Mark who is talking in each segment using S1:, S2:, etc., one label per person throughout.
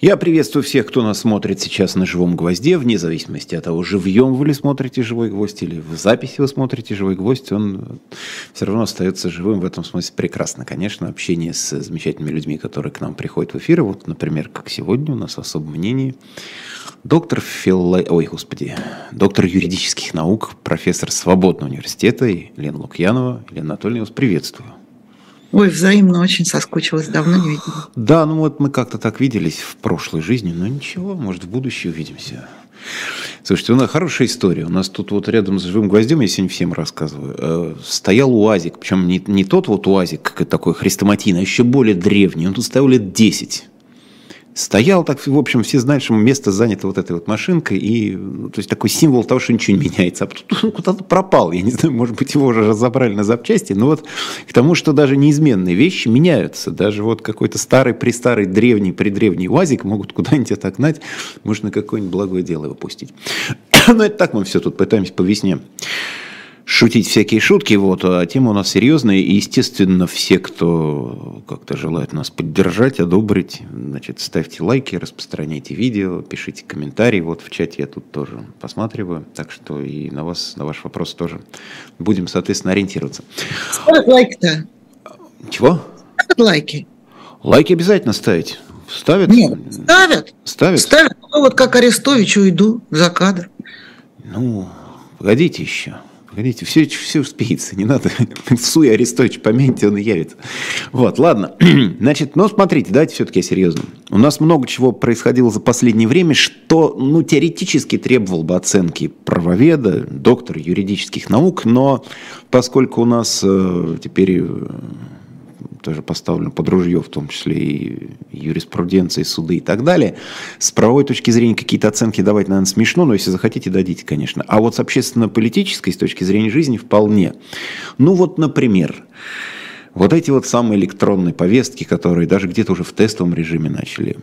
S1: Я приветствую всех, кто нас смотрит сейчас на «Живом гвозде», вне зависимости от того, живьем вы ли смотрите «Живой гвоздь» или в записи вы смотрите «Живой гвоздь», он все равно остается живым в этом смысле прекрасно. Конечно, общение с замечательными людьми, которые к нам приходят в эфир, вот, например, как сегодня у нас в мнении, доктор фило... Ой, господи, доктор юридических наук, профессор Свободного университета Елена Лукьянова. Елена Анатольевна, вас приветствую.
S2: Ой, взаимно очень соскучилась, давно не видела.
S1: Да, ну вот мы как-то так виделись в прошлой жизни, но ничего, может, в будущее увидимся. Слушайте, у нас хорошая история. У нас тут вот рядом с живым гвоздем, я сегодня всем рассказываю, э, стоял УАЗик. Причем не, не тот вот УАЗик, такой хрестоматийный, а еще более древний. Он тут стоял лет 10 стоял так, в общем, все знают, что место занято вот этой вот машинкой, и, ну, то есть, такой символ того, что ничего не меняется. А он куда-то пропал, я не знаю, может быть, его уже разобрали на запчасти, но вот к тому, что даже неизменные вещи меняются, даже вот какой-то старый, престарый, древний, предревний УАЗик могут куда-нибудь отогнать, может, на какое-нибудь благое дело выпустить. но это так мы все тут пытаемся по весне шутить всякие шутки, вот, а тема у нас серьезная, и, естественно, все, кто как-то желает нас поддержать, одобрить, значит, ставьте лайки, распространяйте видео, пишите комментарии, вот в чате я тут тоже посматриваю, так что и на вас, на ваш вопрос тоже будем, соответственно, ориентироваться.
S2: Ставят лайки-то?
S1: Чего?
S2: Ставят лайки.
S1: Лайки обязательно ставить. Ставят?
S2: Нет, ставят.
S1: Ставят?
S2: Ставят. Ну, вот как Арестович уйду за кадр.
S1: Ну, погодите еще. Погодите, все, все успеется, не надо. Суй Арестович, помяньте, он и явится. Вот, ладно. Значит, ну, смотрите, давайте все-таки серьезно. У нас много чего происходило за последнее время, что, ну, теоретически требовало бы оценки правоведа, доктора юридических наук, но поскольку у нас э, теперь э, тоже поставлено под ружье, в том числе и юриспруденции, суды и так далее. С правовой точки зрения какие-то оценки давать, наверное, смешно, но если захотите, дадите, конечно. А вот с общественно-политической, с точки зрения жизни, вполне. Ну вот, например, вот эти вот самые электронные повестки, которые даже где-то уже в тестовом режиме начали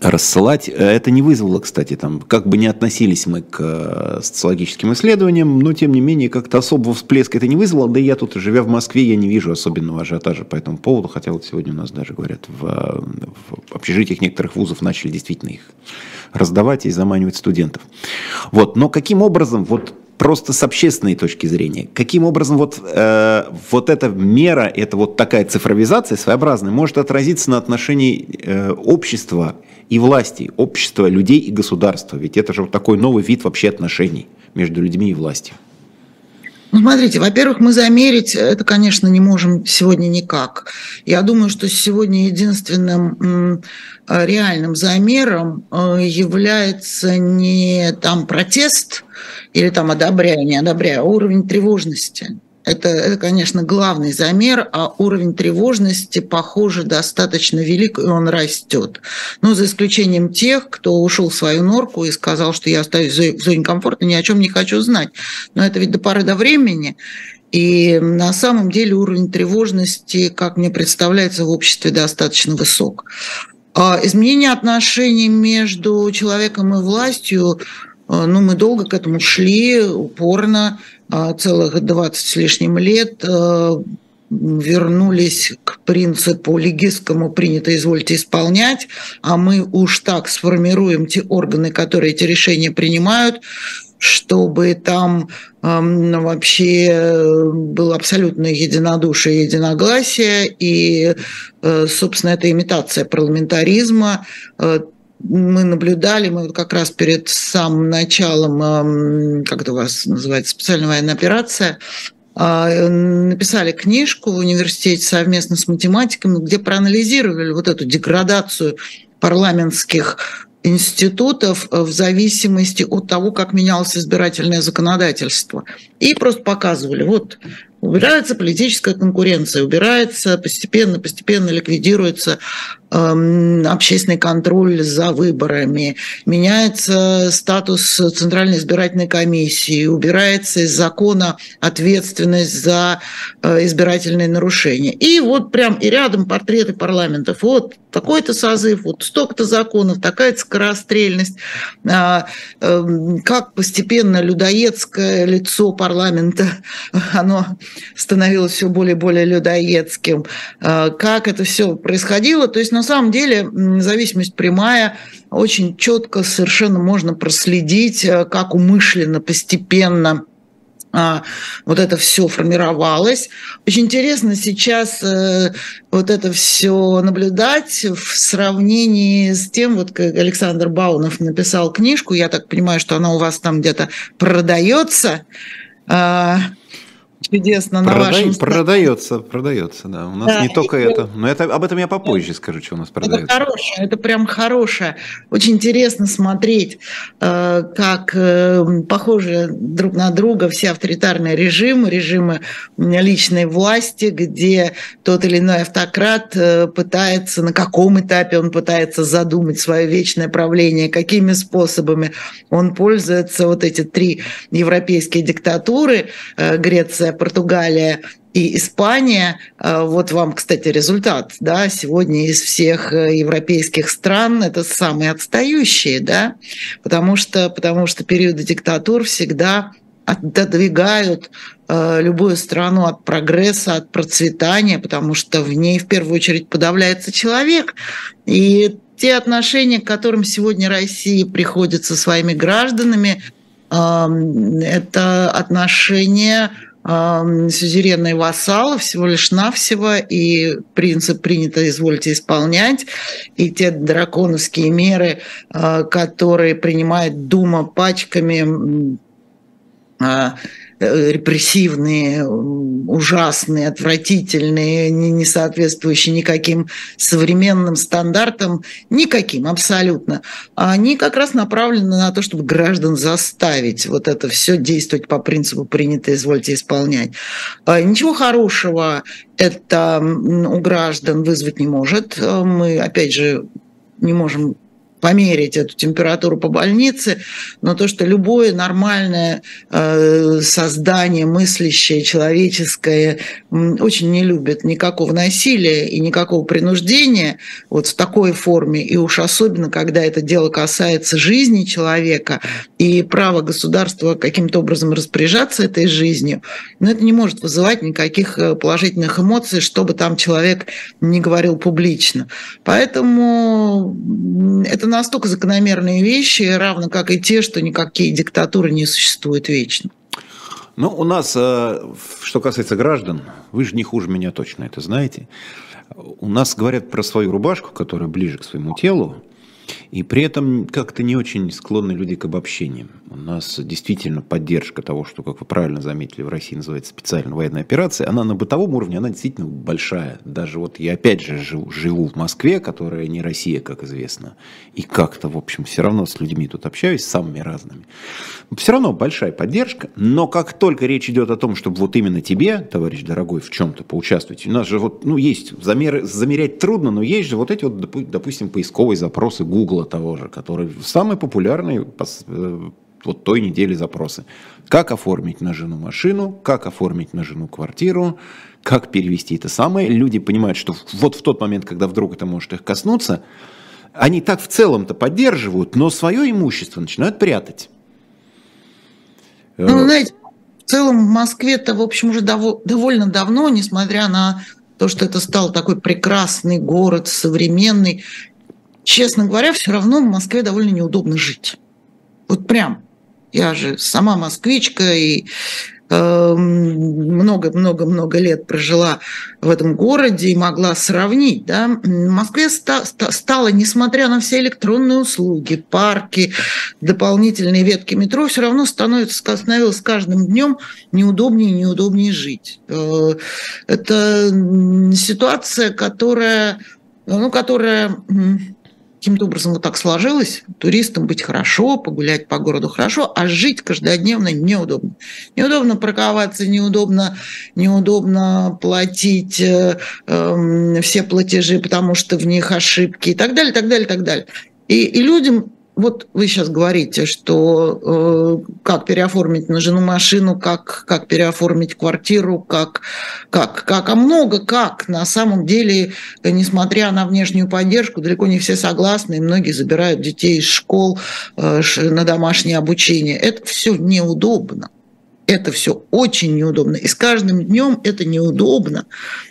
S1: рассылать. Это не вызвало, кстати, там, как бы не относились мы к э, социологическим исследованиям, но тем не менее как-то особого всплеска это не вызвало. Да и я тут, живя в Москве, я не вижу особенного ажиотажа по этому поводу, хотя вот сегодня у нас даже говорят, в, в общежитиях некоторых вузов начали действительно их раздавать и заманивать студентов. Вот. Но каким образом вот просто с общественной точки зрения. Каким образом вот, э, вот эта мера, это вот такая цифровизация своеобразная, может отразиться на отношении э, общества и власти, общества, людей и государства? Ведь это же вот такой новый вид вообще отношений между людьми и властью.
S2: Ну, смотрите, во-первых, мы замерить это, конечно, не можем сегодня никак. Я думаю, что сегодня единственным реальным замером э, является не там протест, или там одобряю, не одобряю, а уровень тревожности. Это, это, конечно, главный замер, а уровень тревожности, похоже, достаточно велик, и он растет. Но за исключением тех, кто ушел в свою норку и сказал, что я остаюсь в зоне комфорта, ни о чем не хочу знать. Но это ведь до поры до времени. И на самом деле уровень тревожности, как мне представляется, в обществе достаточно высок. А изменение отношений между человеком и властью а, ну, мы долго к этому шли, упорно, а, целых 20 с лишним лет а, вернулись к принципу легистскому «принято, извольте исполнять», а мы уж так сформируем те органы, которые эти решения принимают, чтобы там э, вообще было абсолютное единодушие единогласие, и, э, собственно, это имитация парламентаризма, э, мы наблюдали, мы вот как раз перед самым началом, как это у вас называется, специальная военная операция, а, написали книжку в университете совместно с математиками, где проанализировали вот эту деградацию парламентских институтов в зависимости от того, как менялось избирательное законодательство. И просто показывали, вот убирается политическая конкуренция, убирается постепенно, постепенно ликвидируется Эм, общественный контроль за выборами, меняется статус Центральной избирательной комиссии, убирается из закона ответственность за э, избирательные нарушения. И вот прям и рядом портреты парламентов. Вот такой-то созыв, вот столько-то законов, такая-то скорострельность. А, эм, как постепенно людоедское лицо парламента, оно становилось все более и более людоедским. А, как это все происходило. То есть, на самом деле зависимость прямая, очень четко совершенно можно проследить, э, как умышленно, постепенно а, вот это все формировалось. Очень интересно сейчас э, вот это все наблюдать в сравнении с тем, вот как Александр Баунов написал книжку, я так понимаю, что она у вас там где-то продается.
S1: Чудесно на Продай, вашем Продается, продается, да. У нас да, не только это. Но это, об этом я попозже скажу, что у нас продается.
S2: Это хорошее, это прям хорошее. Очень интересно смотреть, э, как э, похожи друг на друга все авторитарные режимы, режимы личной власти, где тот или иной автократ э, пытается, на каком этапе он пытается задумать свое вечное правление, какими способами он пользуется. Вот эти три европейские диктатуры, Греция, Португалия и Испания. А, вот вам, кстати, результат. Да? Сегодня из всех э, европейских стран это самые отстающие, да? потому, что, потому что периоды диктатур всегда отодвигают э, любую страну от прогресса, от процветания, потому что в ней в первую очередь подавляется человек. И те отношения, к которым сегодня Россия приходит со своими гражданами, это отношения сюзеренные вассалы всего лишь навсего, и принцип принято извольте исполнять, и те драконовские меры, а, которые принимает Дума пачками а, репрессивные, ужасные, отвратительные, не соответствующие никаким современным стандартам, никаким абсолютно. А они как раз направлены на то, чтобы граждан заставить вот это все действовать по принципу принято, извольте исполнять. А ничего хорошего это у граждан вызвать не может. Мы, опять же, не можем померить эту температуру по больнице, но то, что любое нормальное э, создание, мыслящее, человеческое, очень не любит никакого насилия и никакого принуждения вот в такой форме, и уж особенно, когда это дело касается жизни человека и права государства каким-то образом распоряжаться этой жизнью, но это не может вызывать никаких э, положительных эмоций, чтобы там человек не говорил публично. Поэтому это настолько закономерные вещи, равно как и те, что никакие диктатуры не существуют вечно.
S1: Ну, у нас, э, что касается граждан, вы же не хуже меня точно это знаете. У нас говорят про свою рубашку, которая ближе к своему телу, и при этом как-то не очень склонны люди к обобщениям. У нас действительно поддержка того, что, как вы правильно заметили, в России называется специальная военная операция, она на бытовом уровне, она действительно большая. Даже вот я опять же живу, живу в Москве, которая не Россия, как известно, и как-то, в общем, все равно с людьми тут общаюсь, самыми разными. Все равно большая поддержка, но как только речь идет о том, чтобы вот именно тебе, товарищ дорогой, в чем-то поучаствовать, у нас же вот, ну, есть, замер, замерять трудно, но есть же вот эти вот, допустим, поисковые запросы Google, Гугла того же, который самый популярный э, вот той недели запросы. Как оформить на жену машину, как оформить на жену квартиру, как перевести это самое. Люди понимают, что вот в тот момент, когда вдруг это может их коснуться, они так в целом-то поддерживают, но свое имущество начинают прятать.
S2: Ну, знаете, в целом в Москве-то, в общем, уже довольно давно, несмотря на то, что это стал такой прекрасный город, современный, честно говоря, все равно в Москве довольно неудобно жить. Вот прям. Я же сама москвичка и много-много-много эм, лет прожила в этом городе и могла сравнить. Да? В Москве ста- ста- стало, несмотря на все электронные услуги, парки, дополнительные ветки метро, все равно становится, становилось с каждым днем неудобнее и неудобнее жить. Э, это ситуация, которая, ну, которая каким-то образом вот так сложилось, туристам быть хорошо, погулять по городу хорошо, а жить каждодневно неудобно. Неудобно парковаться, неудобно, неудобно платить э, э, все платежи, потому что в них ошибки и так далее, так далее, так далее. И, и людям вот вы сейчас говорите, что э, как переоформить на жену машину, как, как переоформить квартиру, как, как, как, а много как. На самом деле, несмотря на внешнюю поддержку, далеко не все согласны, и многие забирают детей из школ э, на домашнее обучение. Это все неудобно. Это все очень неудобно. И с каждым днем это неудобно,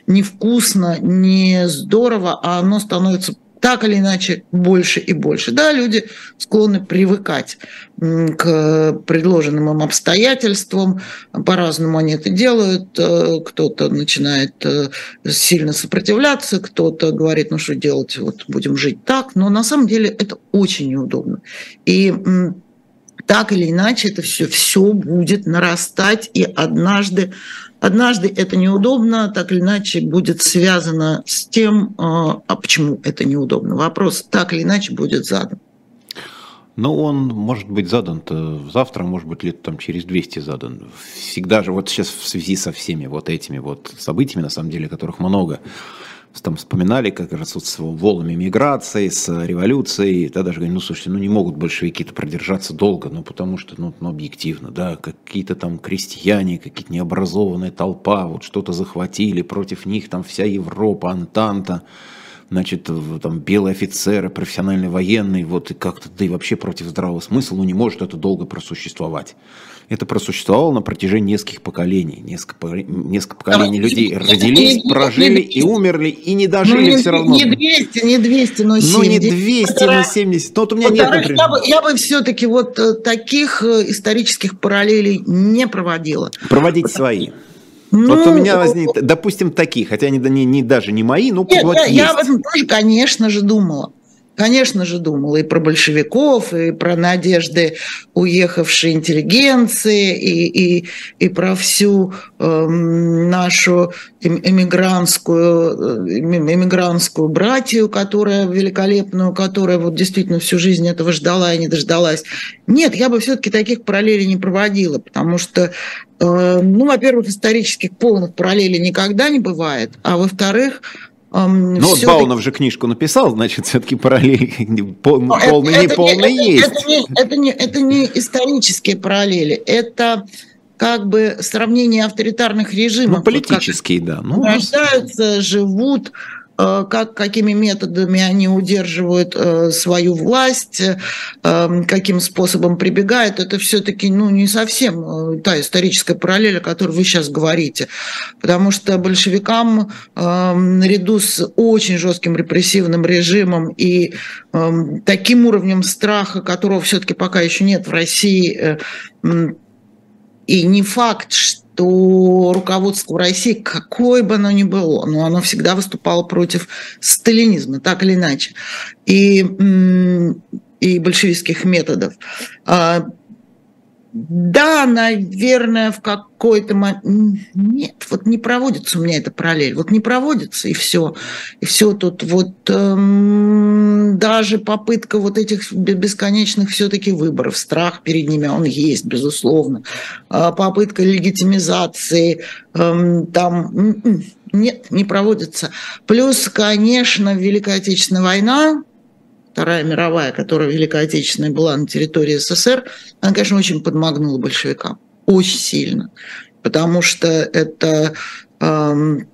S2: невкусно, не здорово, а оно становится так или иначе больше и больше. Да, люди склонны привыкать к предложенным им обстоятельствам, по-разному они это делают, э, кто-то начинает э, сильно сопротивляться, кто-то говорит, ну что делать, вот будем жить так, но на самом деле это очень неудобно. И так или иначе это все, все будет нарастать, и однажды Однажды это неудобно, так или иначе будет связано с тем, а, а почему это неудобно. Вопрос так или иначе будет задан.
S1: Но он может быть задан-то завтра, может быть, лет там через 200 задан. Всегда же вот сейчас в связи со всеми вот этими вот событиями, на самом деле, которых много, там вспоминали как раз вот с волнами миграции, с революцией, да, даже говорили, ну, слушайте, ну, не могут большевики-то продержаться долго, ну, потому что, ну, ну объективно, да, какие-то там крестьяне, какие-то необразованная толпа, вот что-то захватили, против них там вся Европа, Антанта, значит, там белые офицеры, профессиональные военные, вот и как-то, да и вообще против здравого смысла, ну, не может это долго просуществовать это просуществовало на протяжении нескольких поколений. Несколько, несколько поколений людей родились, прожили и умерли, и не дожили
S2: ну,
S1: все равно.
S2: Не 200, не 200, но 70.
S1: Ну, не 200, но 70. Ну, вот у меня нет, например.
S2: Я бы, я бы все-таки вот э, таких э, исторических параллелей не проводила.
S1: Проводить свои. Ну, вот у меня возник, допустим, такие, хотя они не, не, даже не мои, но
S2: нет, вот я, есть. я об этом тоже, конечно же, думала конечно же, думала и про большевиков, и про надежды уехавшей интеллигенции, и, и, и про всю э, нашу эмигрантскую, э, эмигрантскую братью, которая великолепную, которая вот действительно всю жизнь этого ждала и не дождалась. Нет, я бы все-таки таких параллелей не проводила, потому что э, ну, во-первых, исторических полных параллелей никогда не бывает, а во-вторых,
S1: ну вот Баунов же книжку написал, значит, все-таки параллели полные, не полные есть.
S2: Это не, это, не, это не исторические параллели, это как бы сравнение авторитарных режимов.
S1: Ну, политические, вот да.
S2: Ну, рождаются, живут, как, какими методами они удерживают э, свою власть, э, каким способом прибегают, это все-таки ну, не совсем та историческая параллель, о которой вы сейчас говорите. Потому что большевикам наряду с очень жестким репрессивным режимом и таким уровнем страха, которого все-таки пока еще нет в России, и не факт, что то руководство России, какое бы оно ни было, но оно всегда выступало против сталинизма, так или иначе, и, и большевистских методов. Да, наверное, в какой-то момент... Нет, вот не проводится у меня эта параллель. Вот не проводится, и все. И все тут вот эм, даже попытка вот этих бесконечных все-таки выборов, страх перед ними, он есть, безусловно. А попытка легитимизации, эм, там... Нет, не проводится. Плюс, конечно, Великая Отечественная война, Вторая мировая, которая Великая Отечественная была на территории СССР, она, конечно, очень подмагнула большевикам. Очень сильно. Потому что это эм,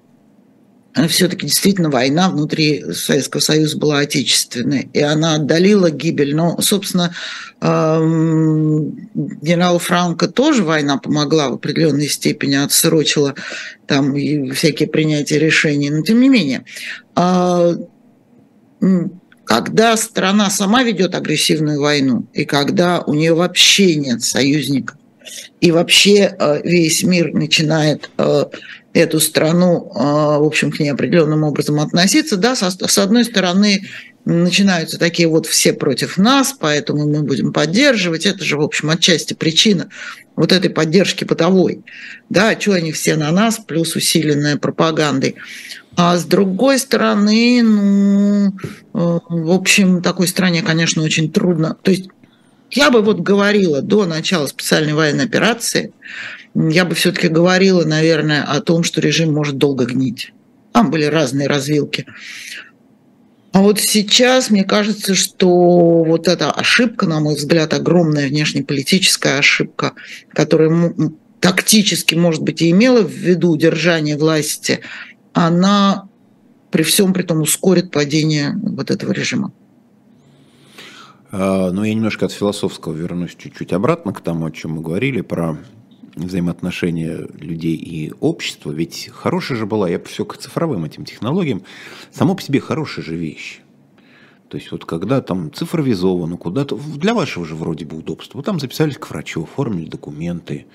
S2: все-таки действительно война внутри Советского Союза была отечественной, и она отдалила гибель. Но, собственно, эм, генералу Франко тоже война помогла в определенной степени, отсрочила там всякие принятия решений, но тем не менее. А, когда страна сама ведет агрессивную войну, и когда у нее вообще нет союзников, и вообще э, весь мир начинает э, эту страну, э, в общем, к ней определенным образом относиться, да, с одной стороны, начинаются такие вот все против нас, поэтому мы будем поддерживать. Это же, в общем, отчасти причина вот этой поддержки бытовой. Да, что они все на нас, плюс усиленная пропагандой. А с другой стороны, ну, э, в общем, такой стране, конечно, очень трудно. То есть я бы вот говорила до начала специальной военной операции, я бы все-таки говорила, наверное, о том, что режим может долго гнить. Там были разные развилки. А вот сейчас мне кажется, что вот эта ошибка, на мой взгляд, огромная внешнеполитическая ошибка, которая тактически, может быть, и имела в виду удержание власти она при всем при том ускорит падение вот этого режима.
S1: А, ну, я немножко от философского вернусь чуть-чуть обратно к тому, о чем мы говорили, про взаимоотношения людей и общества. Ведь хорошая же была, я все к цифровым этим технологиям, само по себе хорошая же вещь. То есть вот когда там цифровизовано, куда-то, для вашего же вроде бы удобства, вы там записались к врачу, оформили документы,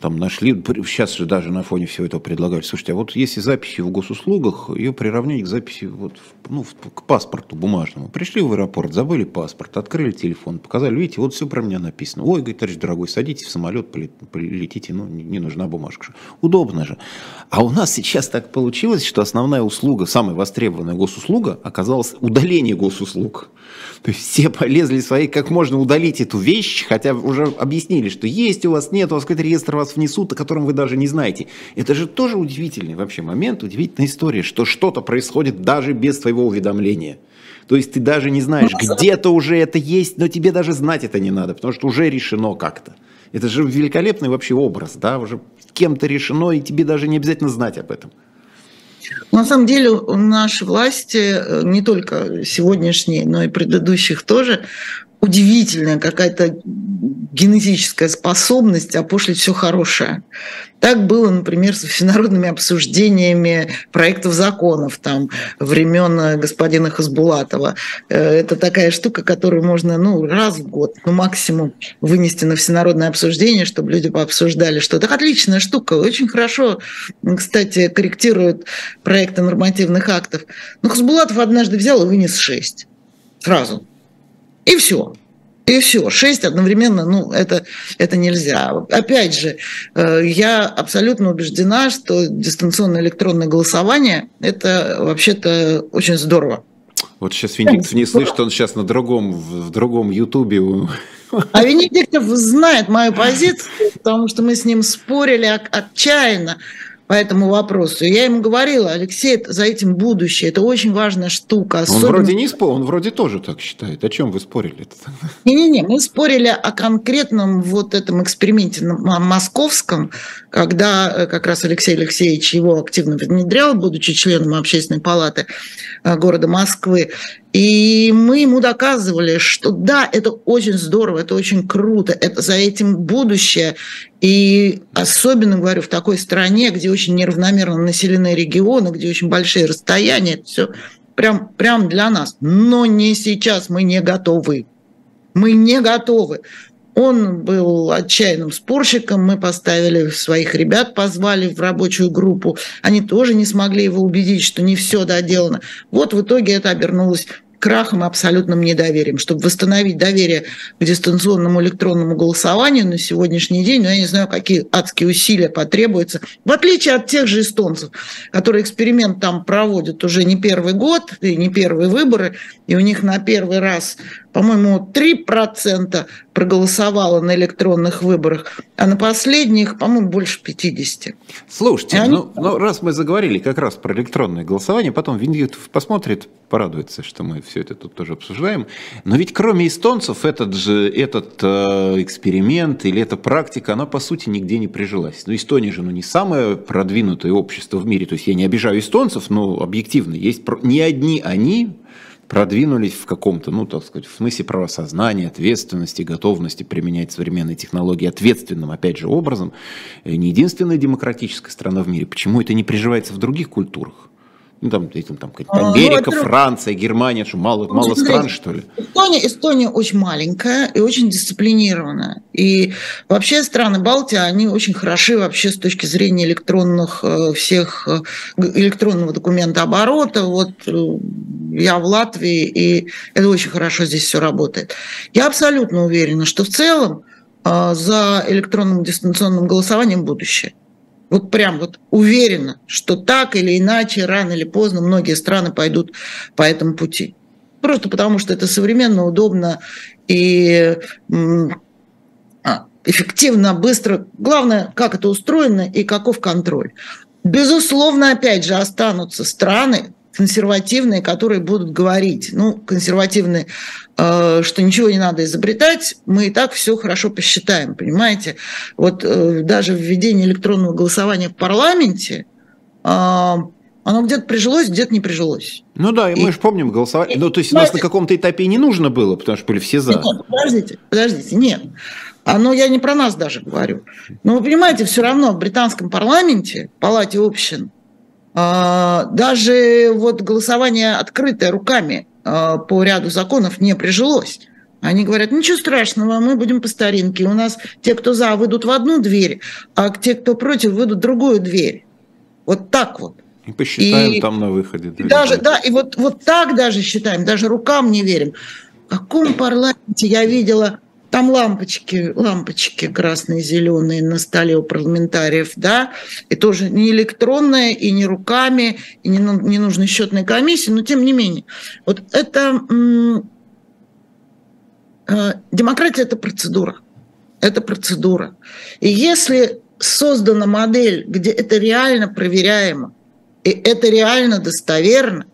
S1: там нашли, сейчас же даже на фоне всего этого предлагают, слушайте, а вот если записи в госуслугах, ее приравнять к записи вот, ну, к паспорту бумажному. Пришли в аэропорт, забыли паспорт, открыли телефон, показали, видите, вот все про меня написано. Ой, говорит, товарищ дорогой, садитесь в самолет, полетите, ну, не, не нужна бумажка. Удобно же. А у нас сейчас так получилось, что основная услуга, самая востребованная госуслуга, оказалась удаление госуслуг. То есть все полезли свои, как можно удалить эту вещь, хотя уже объяснили, что есть у вас, нет, у вас какой-то реестр вас внесут, о котором вы даже не знаете. Это же тоже удивительный вообще момент, удивительная история, что что-то происходит даже без твоего уведомления. То есть ты даже не знаешь, ну, где-то уже это есть, но тебе даже знать это не надо, потому что уже решено как-то. Это же великолепный вообще образ, да, уже кем-то решено, и тебе даже не обязательно знать об этом.
S2: На самом деле наши власти, э, не только сегодняшние, но и предыдущих тоже, удивительная какая-то генетическая способность опошлить все хорошее. Так было, например, с всенародными обсуждениями проектов законов там, времен господина Хасбулатова. Э, это такая штука, которую можно ну, раз в год, ну максимум, вынести на всенародное обсуждение, чтобы люди пообсуждали что это отличная штука, очень хорошо, кстати, корректирует проекты нормативных актов. Но Хасбулатов однажды взял и вынес шесть. Сразу. И все. И все, шесть одновременно, ну, это, это нельзя. Опять же, э, я абсолютно убеждена, что дистанционное электронное голосование – это вообще-то очень здорово.
S1: Вот сейчас Венедиктов не слышит, он сейчас на другом, в другом Ютубе.
S2: А Венедиктов знает мою позицию, потому что мы с ним спорили отчаянно по этому вопросу. я ему говорила, Алексей, это за этим будущее, это очень важная штука.
S1: Особенно... Он вроде не спорил, он вроде тоже так считает. О чем вы спорили?
S2: Не-не-не, мы спорили о конкретном вот этом эксперименте московском, когда э, как раз Алексей Алексеевич его активно внедрял, будучи членом общественной палаты э, города Москвы. И мы ему доказывали, что да, это очень здорово, это очень круто, это за этим будущее. И особенно, говорю, в такой стране, где очень неравномерно населенные регионы, где очень большие расстояния, это все прям, прям для нас. Но не сейчас, мы не готовы. Мы не готовы. Он был отчаянным спорщиком, мы поставили своих ребят, позвали в рабочую группу. Они тоже не смогли его убедить, что не все доделано. Вот в итоге это обернулось крахом и абсолютным недоверием. Чтобы восстановить доверие к дистанционному электронному голосованию на сегодняшний день, ну, я не знаю, какие адские усилия потребуются, в отличие от тех же эстонцев, которые эксперимент там проводят уже не первый год и не первые выборы, и у них на первый раз по-моему, 3% проголосовало на электронных выборах, а на последних, по-моему, больше 50.
S1: Слушайте, они... ну, ну раз мы заговорили как раз про электронное голосование, потом Виндитов посмотрит, порадуется, что мы все это тут тоже обсуждаем. Но ведь кроме эстонцев этот же этот э, эксперимент или эта практика, она по сути нигде не прижилась. Ну, Эстония же ну, не самое продвинутое общество в мире. То есть я не обижаю эстонцев, но объективно есть не одни они продвинулись в каком-то, ну, так сказать, в смысле правосознания, ответственности, готовности применять современные технологии ответственным, опять же, образом. Не единственная демократическая страна в мире. Почему это не приживается в других культурах? Ну, там, там, там а, Америка, ну, Франция, Германия, что мало, мало стран, что ли?
S2: Эстония, Эстония очень маленькая и очень дисциплинированная. И вообще страны Балтии, они очень хороши вообще с точки зрения электронных э, всех, э, электронного документа оборота. Вот э, я в Латвии, и это очень хорошо здесь все работает. Я абсолютно уверена, что в целом за электронным дистанционным голосованием будущее вот прям вот уверена, что так или иначе, рано или поздно многие страны пойдут по этому пути. Просто потому, что это современно, удобно и а, эффективно, быстро. Главное, как это устроено и каков контроль. Безусловно, опять же, останутся страны, консервативные, которые будут говорить, ну, консервативные, что ничего не надо изобретать, мы и так все хорошо посчитаем, понимаете? Вот э, даже введение электронного голосования в парламенте, э, оно где-то прижилось, где-то не прижилось.
S1: Ну да, и, и мы же помним голосование. Ну, то есть у нас на каком-то этапе не нужно было, потому что были все за.
S2: Нет, подождите, подождите, нет. Оно, я не про нас даже говорю. Но вы понимаете, все равно в британском парламенте, палате общин, а, даже вот голосование открытое руками а, по ряду законов не прижилось. Они говорят, ничего страшного, мы будем по старинке. У нас те, кто за, выйдут в одну дверь, а те, кто против, выйдут в другую дверь. Вот так вот.
S1: И посчитаем и, там на выходе.
S2: И даже, да, и вот, вот так даже считаем, даже рукам не верим. В каком парламенте я видела там лампочки, лампочки красные, зеленые на столе у парламентариев, да, и тоже не электронная, и не руками, и не, не нужно счетной комиссии, но тем не менее. Вот это э, демократия – это процедура. Это процедура. И если создана модель, где это реально проверяемо, и это реально достоверно,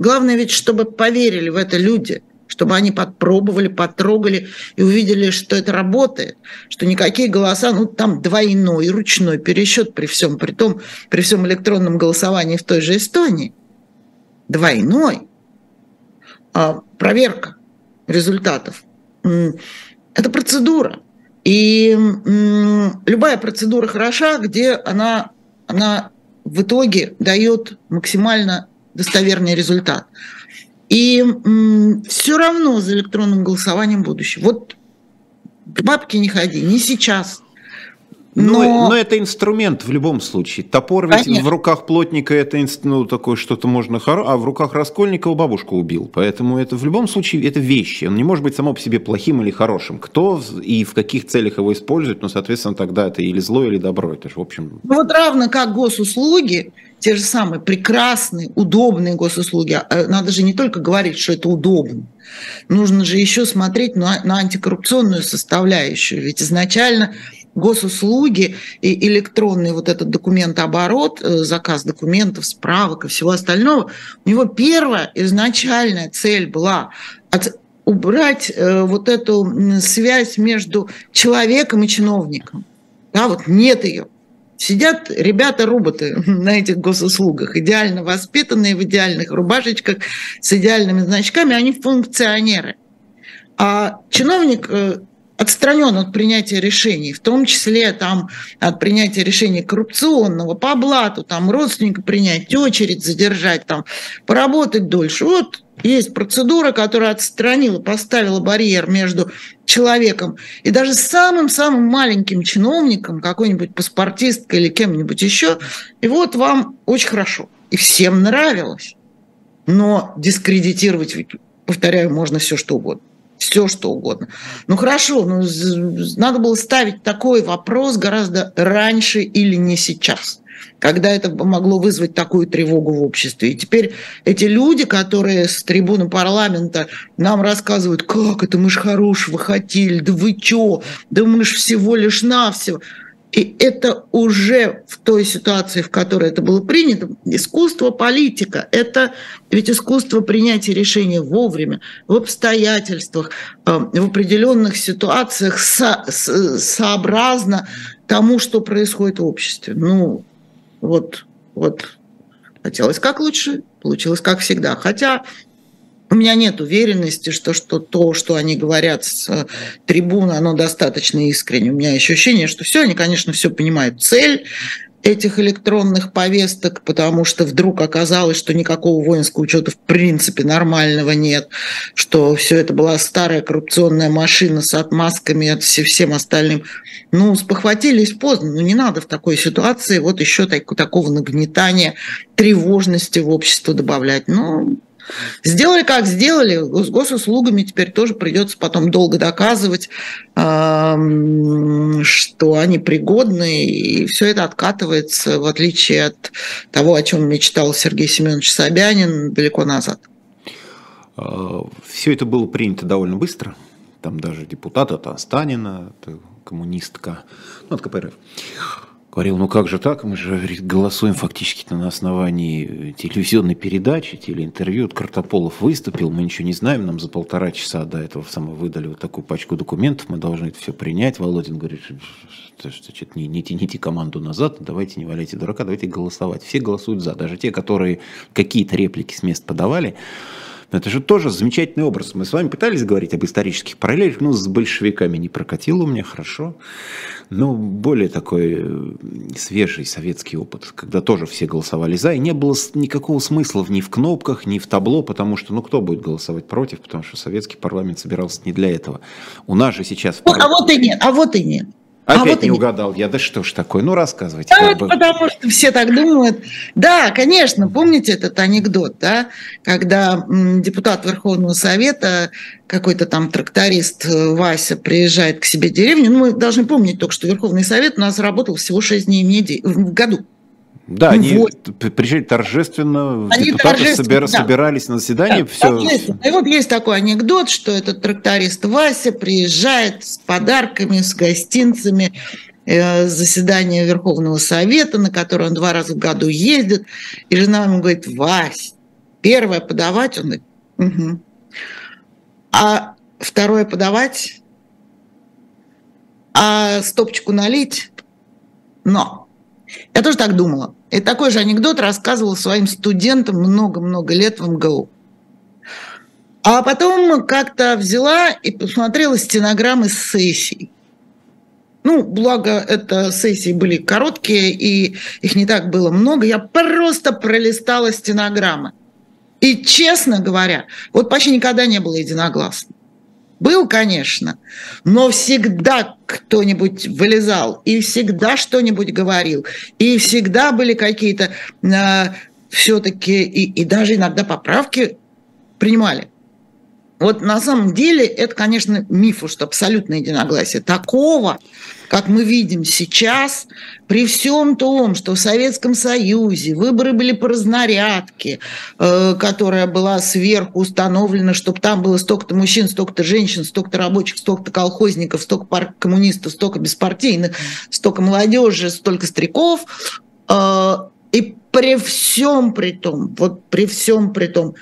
S2: главное ведь, чтобы поверили в это люди – чтобы они подпробовали, потрогали и увидели, что это работает, что никакие голоса, ну там двойной, ручной пересчет при всем, при том, при всем электронном голосовании в той же Эстонии, двойной, а проверка результатов. Это процедура. И любая процедура хороша, где она, она в итоге дает максимально достоверный результат. И все равно за электронным голосованием будущее. Вот к бабке не ходи, не сейчас.
S1: Но... Но, но это инструмент в любом случае. Топор ведь Конечно. в руках плотника это ну, такое что-то можно хоро... а в руках Раскольникова бабушку убил. Поэтому это в любом случае это вещи. Он не может быть само по себе плохим или хорошим. Кто и в каких целях его использует, ну, соответственно, тогда это или зло, или добро. Это же, в общем...
S2: Ну, вот равно как госуслуги, те же самые прекрасные, удобные госуслуги. А, надо же не только говорить, что это удобно. Нужно же еще смотреть на, на антикоррупционную составляющую. Ведь изначально госуслуги и электронный вот этот документооборот, э, заказ документов, справок и всего остального, у него первая изначальная цель была убрать э, вот эту связь между человеком и чиновником. Да, вот нет ее. Сидят ребята-роботы на этих госуслугах, идеально воспитанные, в идеальных рубашечках, с идеальными значками, они функционеры. А чиновник э, отстранен от принятия решений, в том числе там, от принятия решений коррупционного, по блату, там, родственника принять, очередь задержать, там, поработать дольше. Вот есть процедура, которая отстранила, поставила барьер между человеком и даже самым-самым маленьким чиновником, какой-нибудь паспортисткой или кем-нибудь еще. И вот вам очень хорошо. И всем нравилось. Но дискредитировать, повторяю, можно все что угодно все что угодно. Ну хорошо, ну, надо было ставить такой вопрос гораздо раньше или не сейчас когда это могло вызвать такую тревогу в обществе. И теперь эти люди, которые с трибуны парламента нам рассказывают, как это мы ж хорошего хотели, да вы чё, да мы ж всего лишь навсего. И это уже в той ситуации, в которой это было принято, искусство политика. Это ведь искусство принятия решения вовремя, в обстоятельствах, э, в определенных ситуациях со, сообразно тому, что происходит в обществе. Ну, вот, вот хотелось как лучше, получилось как всегда. Хотя у меня нет уверенности, что, что то, что они говорят с э, трибуны, оно достаточно искренне. У меня ощущение, что все, они, конечно, все понимают. Цель этих электронных повесток, потому что вдруг оказалось, что никакого воинского учета в принципе нормального нет, что все это была старая коррупционная машина с отмазками от всем остальным. Ну, спохватились поздно, ну не надо в такой ситуации вот еще так, такого нагнетания тревожности в общество добавлять. Ну, Сделали как сделали, с госуслугами теперь тоже придется потом долго доказывать, что они пригодны, и все это откатывается, в отличие от того, о чем мечтал Сергей Семенович Собянин далеко назад.
S1: А, все это было принято довольно быстро. Там даже депутат от Астанина, коммунистка, ну, от КПРФ говорил, ну как же так, мы же голосуем фактически на основании телевизионной передачи, телеинтервью, от Картополов выступил, мы ничего не знаем, нам за полтора часа до этого самого выдали вот такую пачку документов, мы должны это все принять. Володин говорит, что, что, что не, не тяните команду назад, давайте не валяйте дурака, давайте голосовать. Все голосуют за, даже те, которые какие-то реплики с мест подавали, Но это же тоже замечательный образ. Мы с вами пытались говорить об исторических параллелях, ну, с большевиками не прокатило у меня хорошо. Но более такой э, свежий советский опыт, когда тоже все голосовали за, и не было никакого смысла ни в кнопках, ни в табло, потому что, ну, кто будет голосовать против, потому что советский парламент собирался не для этого. У нас же сейчас...
S2: Вот, а вот и нет, а вот и нет.
S1: Опять а вот не и... угадал я. Да что ж такое? Ну, рассказывайте.
S2: Да, бы... потому что все так думают. Да, конечно, помните этот анекдот, да, когда депутат Верховного Совета, какой-то там тракторист э, Вася приезжает к себе в деревню. Ну, мы должны помнить только, что Верховный Совет у нас работал всего 6 дней в году.
S1: Да, ну, они вот. приезжали торжественно, они депутаты торжественно, собира, да. собирались на заседание. Да,
S2: все... И вот есть такой анекдот, что этот тракторист Вася приезжает с подарками, с гостинцами, э, заседание Верховного Совета, на которое он два раза в году ездит, и жена ему говорит, Вась, первое подавать, он говорит, угу. а второе подавать, а стопочку налить, но я тоже так думала. И такой же анекдот рассказывала своим студентам много-много лет в МГУ. А потом как-то взяла и посмотрела стенограммы сессий. Ну, благо, это сессии были короткие, и их не так было много. Я просто пролистала стенограммы. И, честно говоря, вот почти никогда не было единогласно. Был, конечно, но всегда кто-нибудь вылезал и всегда что-нибудь говорил, и всегда были какие-то э, все-таки, и, и даже иногда поправки принимали. Вот на самом деле это, конечно, миф, что абсолютное единогласие. Такого, как мы видим сейчас, при всем том, что в Советском Союзе выборы были по разнарядке, э, которая была сверху установлена, чтобы там было столько-то мужчин, столько-то женщин, столько-то рабочих, столько-то колхозников, столько коммунистов, столько беспартийных, столько молодежи, столько стариков. Э, и при всем при том, вот при всем при том,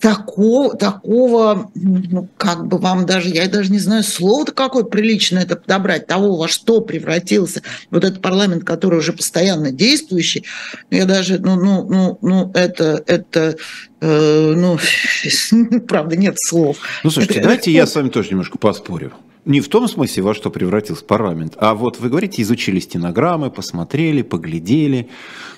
S2: такого, такого, ну, как бы вам даже, я даже не знаю, слово-то какое прилично это подобрать, того, во что превратился вот этот парламент, который уже постоянно действующий, я даже, ну, ну, ну, ну это, это, э, ну, правда, нет слов.
S1: Ну, слушайте, это, давайте это... я с вами тоже немножко поспорю. Не в том смысле, во что превратился парламент, а вот вы говорите, изучили стенограммы, посмотрели, поглядели.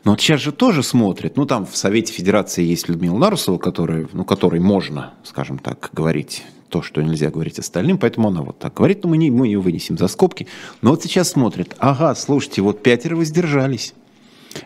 S1: Но вот сейчас же тоже смотрят. Ну, там в Совете Федерации есть Людмила Нарусова, которая, ну, которой можно, скажем так, говорить то, что нельзя говорить остальным, поэтому она вот так говорит, но мы, не, мы ее вынесем за скобки. Но вот сейчас смотрят, ага, слушайте, вот пятеро воздержались.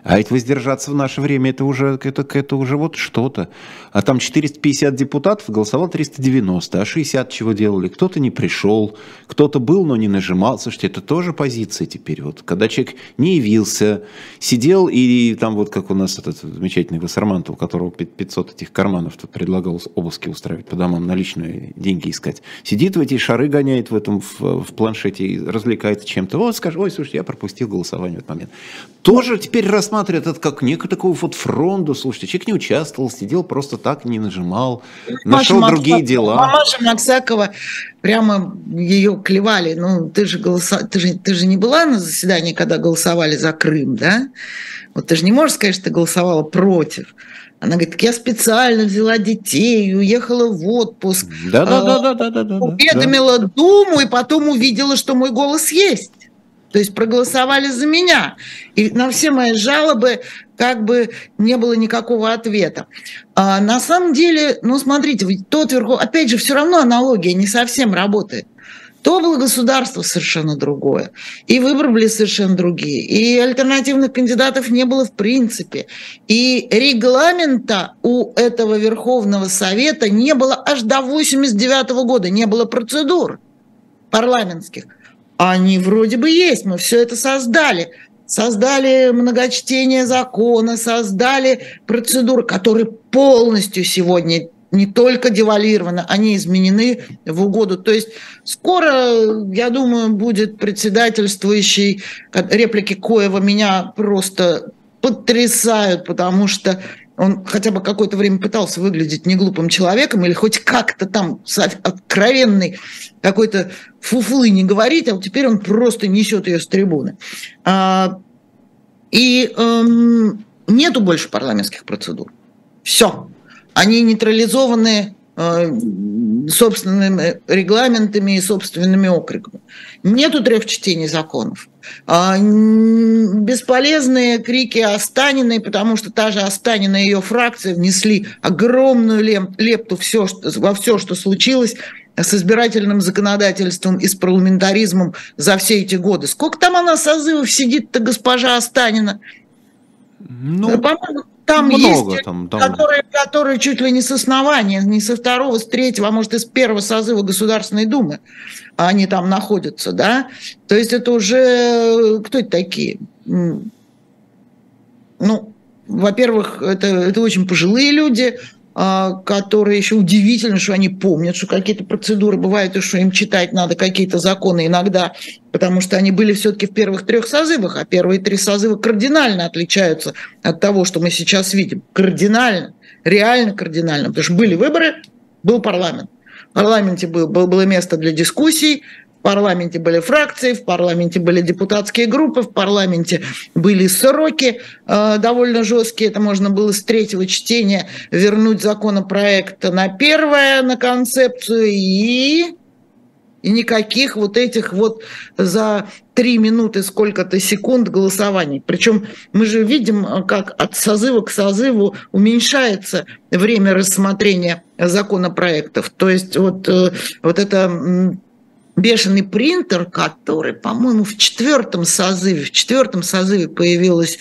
S1: А ведь воздержаться в наше время это уже, это, это уже вот что-то. А там 450 депутатов голосовал 390, а 60 чего делали? Кто-то не пришел, кто-то был, но не нажимал. Слушайте, это тоже позиция теперь. Вот, когда человек не явился, сидел и там вот как у нас этот замечательный Вассермантов, у которого 500 этих карманов тут предлагал обыски устраивать по домам, наличные деньги искать. Сидит в эти шары, гоняет в этом в, в планшете развлекается чем-то. Вот скажет, ой, слушай, я пропустил голосование в этот момент. Тоже теперь рассматривает это как некую такую вот фронду. Слушайте, человек не участвовал, сидел просто так, не нажимал, нашел Маша другие Максакова, дела.
S2: Маша Максакова, прямо ее клевали. Ну, ты же, голоса... ты, же, ты же не была на заседании, когда голосовали за Крым, да? Вот ты же не можешь сказать, что ты голосовала против. Она говорит, я специально взяла детей, уехала в отпуск.
S1: Да, да, да, да, да, да, да.
S2: Уведомила да. Думу и потом увидела, что мой голос есть. То есть проголосовали за меня. И на все мои жалобы как бы не было никакого ответа. А на самом деле, ну смотрите, тот верхов... Опять же, все равно аналогия не совсем работает. То было государство совершенно другое. И выборы были совершенно другие. И альтернативных кандидатов не было в принципе. И регламента у этого Верховного Совета не было аж до 89 года. Не было процедур парламентских. Они вроде бы есть, мы все это создали. Создали многочтение закона, создали процедуры, которые полностью сегодня не только девалированы, они изменены в угоду. То есть скоро, я думаю, будет председательствующий, реплики Коева меня просто потрясают, потому что он хотя бы какое-то время пытался выглядеть неглупым человеком или хоть как-то там откровенный какой-то фуфлы не говорить, а вот теперь он просто несет ее с трибуны. А, и эм, нету больше парламентских процедур. Все. Они нейтрализованы собственными регламентами и собственными окриками. Нету трех чтений законов. А, бесполезные крики Останиной, потому что та же Останина и ее фракция внесли огромную лепту все, во все, что случилось с избирательным законодательством и с парламентаризмом за все эти годы. Сколько там она созывов сидит-то, госпожа Останина? Ну, по-моему, там много, есть, там, там... Которые, которые чуть ли не с основания, не со второго, с третьего, а может, из первого созыва Государственной Думы они там находятся, да? То есть это уже... Кто это такие? Ну, во-первых, это, это очень пожилые люди, которые еще удивительно, что они помнят, что какие-то процедуры бывают, и что им читать надо какие-то законы иногда, потому что они были все-таки в первых трех созывах, а первые три созыва кардинально отличаются от того, что мы сейчас видим. Кардинально, реально кардинально, потому что были выборы, был парламент. В парламенте был, было место для дискуссий, в парламенте были фракции, в парламенте были депутатские группы, в парламенте были сроки э, довольно жесткие. Это можно было с третьего чтения вернуть законопроект на первое, на концепцию и и никаких вот этих вот за три минуты сколько-то секунд голосований. Причем мы же видим, как от созыва к созыву уменьшается время рассмотрения законопроектов. То есть вот, э, вот это бешеный принтер, который, по-моему, в четвертом созыве, в четвертом созыве появился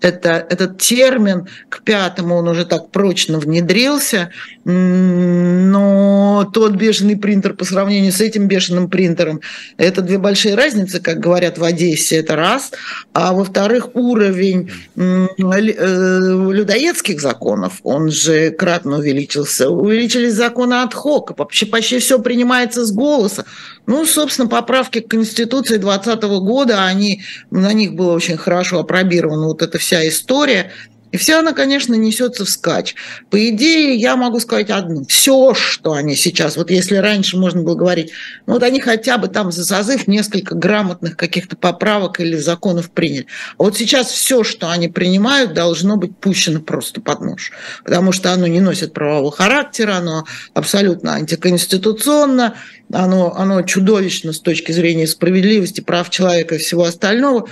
S2: это, этот термин, к пятому он уже так прочно внедрился, но тот бешеный принтер по сравнению с этим бешеным принтером, это две большие разницы, как говорят в Одессе, это раз, а во-вторых, уровень э, людоедских законов, он же кратно увеличился, увеличились законы от хока, вообще почти все принимается с голоса, ну, собственно, поправки к Конституции 2020 года, они, на них было очень хорошо опробирована вот эта вся история. И вся она, конечно, несется вскачь. По идее, я могу сказать одно. Все, что они сейчас, вот если раньше можно было говорить, ну вот они хотя бы там за созыв несколько грамотных каких-то поправок или законов приняли. А вот сейчас все, что они принимают, должно быть пущено просто под нож. Потому что оно не носит правового характера, оно абсолютно антиконституционно, оно, оно чудовищно с точки зрения справедливости, прав человека и всего остального.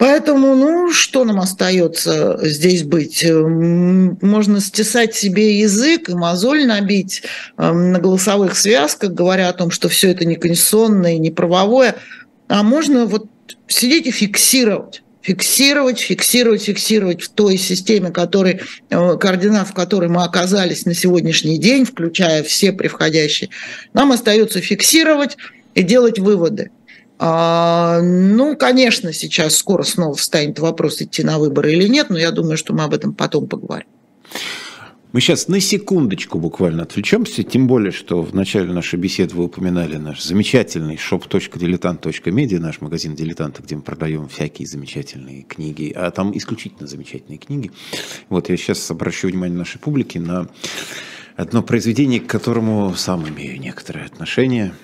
S2: Поэтому, ну, что нам остается здесь быть? Можно стесать себе язык и мозоль набить эм, на голосовых связках, говоря о том, что все это не конституционное, не правовое, а можно вот сидеть и фиксировать фиксировать, фиксировать, фиксировать в той системе, который, э, координат, в которой мы оказались на сегодняшний день, включая все превходящие, нам остается фиксировать и делать выводы. А, ну, конечно, сейчас скоро снова встанет вопрос, идти на выборы или нет, но я думаю, что мы об этом потом поговорим.
S1: Мы сейчас на секундочку буквально отвлечемся, тем более, что в начале нашей беседы вы упоминали наш замечательный shop.diletant.media, наш магазин «Дилетанта», где мы продаем всякие замечательные книги, а там исключительно замечательные книги. Вот я сейчас обращу внимание нашей публики на одно произведение, к которому сам имею некоторое отношение –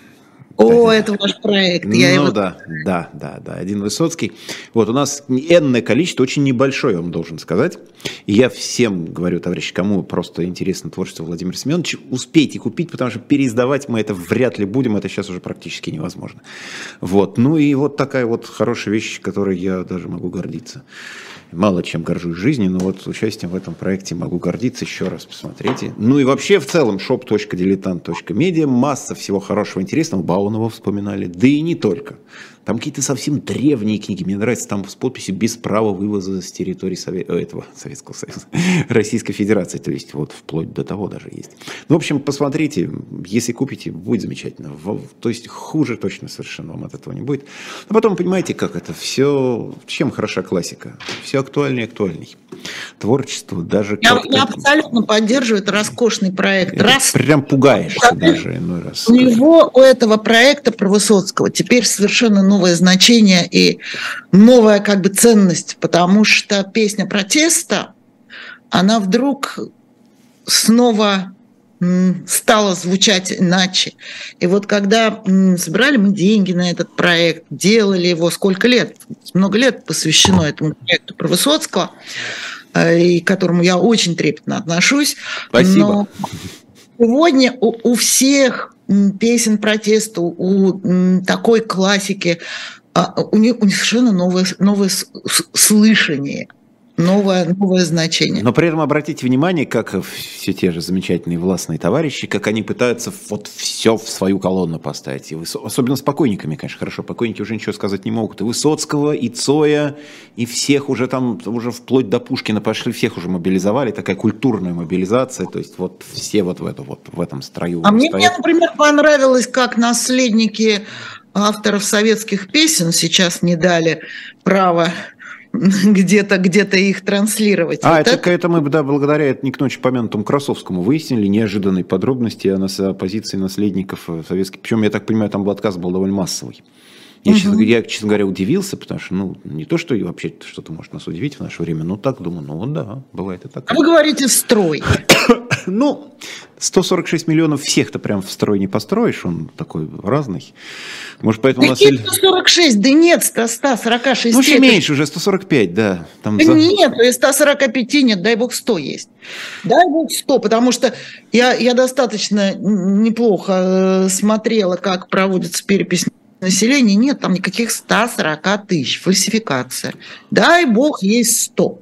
S2: о, это ваш проект.
S1: Я ну его... да, да, да, да, один Высоцкий. Вот у нас энное количество, очень небольшое, я вам должен сказать. И я всем говорю, товарищи, кому просто интересно творчество Владимира Семеновича, успейте купить, потому что переиздавать мы это вряд ли будем, это сейчас уже практически невозможно. Вот, ну и вот такая вот хорошая вещь, которой я даже могу гордиться мало чем горжусь жизнью, но вот участием в этом проекте могу гордиться. Еще раз посмотрите. Ну и вообще в целом shop.diletant.media масса всего хорошего, интересного. Баунова вспоминали, да и не только. Там какие-то совсем древние книги. Мне нравится там с подписью «Без права вывоза с территории Сове... Э, этого Советского Союза, Российской Федерации». То есть вот вплоть до того даже есть. Ну, в общем, посмотрите. Если купите, будет замечательно. То есть хуже точно совершенно вам от этого не будет. А потом понимаете, как это все... Чем хороша классика? Все актуальнее и актуальней. Творчество даже...
S2: Я, я абсолютно поддерживаю. Это роскошный проект. Это
S1: раз... Прям пугаешься даже иной раз.
S2: У него, у этого проекта про Высоцкого теперь совершенно новый новое значение и новая как бы ценность, потому что песня протеста, она вдруг снова стала звучать иначе. И вот когда собирали мы деньги на этот проект, делали его, сколько лет, много лет посвящено этому проекту про Высоцкого, э, и к которому я очень трепетно отношусь.
S1: Спасибо. Но
S2: сегодня у, у всех песен протеста, у такой классики, а, у них совершенно новое, новое слышание новое, новое значение.
S1: Но при этом обратите внимание, как все те же замечательные властные товарищи, как они пытаются вот все в свою колонну поставить. И вы, особенно с покойниками, конечно, хорошо, покойники уже ничего сказать не могут. И Высоцкого, и Цоя, и всех уже там, уже вплоть до Пушкина пошли, всех уже мобилизовали, такая культурная мобилизация, то есть вот все вот в, это, вот, в этом строю.
S2: А мне, мне, например, понравилось, как наследники авторов советских песен сейчас не дали право где-то где их транслировать.
S1: А, вот это, это... это мы да, благодаря это не к ночи помянутому Красовскому выяснили неожиданные подробности о, о позиции наследников э, советских. Причем, я так понимаю, там отказ был довольно массовый. Я, угу. честно, я, честно говоря, удивился, потому что, ну, не то, что вообще что-то может нас удивить в наше время, но так думаю, ну, да, бывает и так.
S2: А вы говорите «строй».
S1: ну, 146 миллионов всех-то прям в строй не построишь, он такой разный. Может, поэтому
S2: Какие у нас... 146? Да нет, 100, 146.
S1: Ну, еще меньше, уже 145, да.
S2: Там да за... Нет, 145 нет, дай бог 100 есть. Дай бог 100, потому что я, я достаточно неплохо э, смотрела, как проводится перепись населения. Нет, там никаких 140 тысяч, фальсификация. Дай бог есть 100.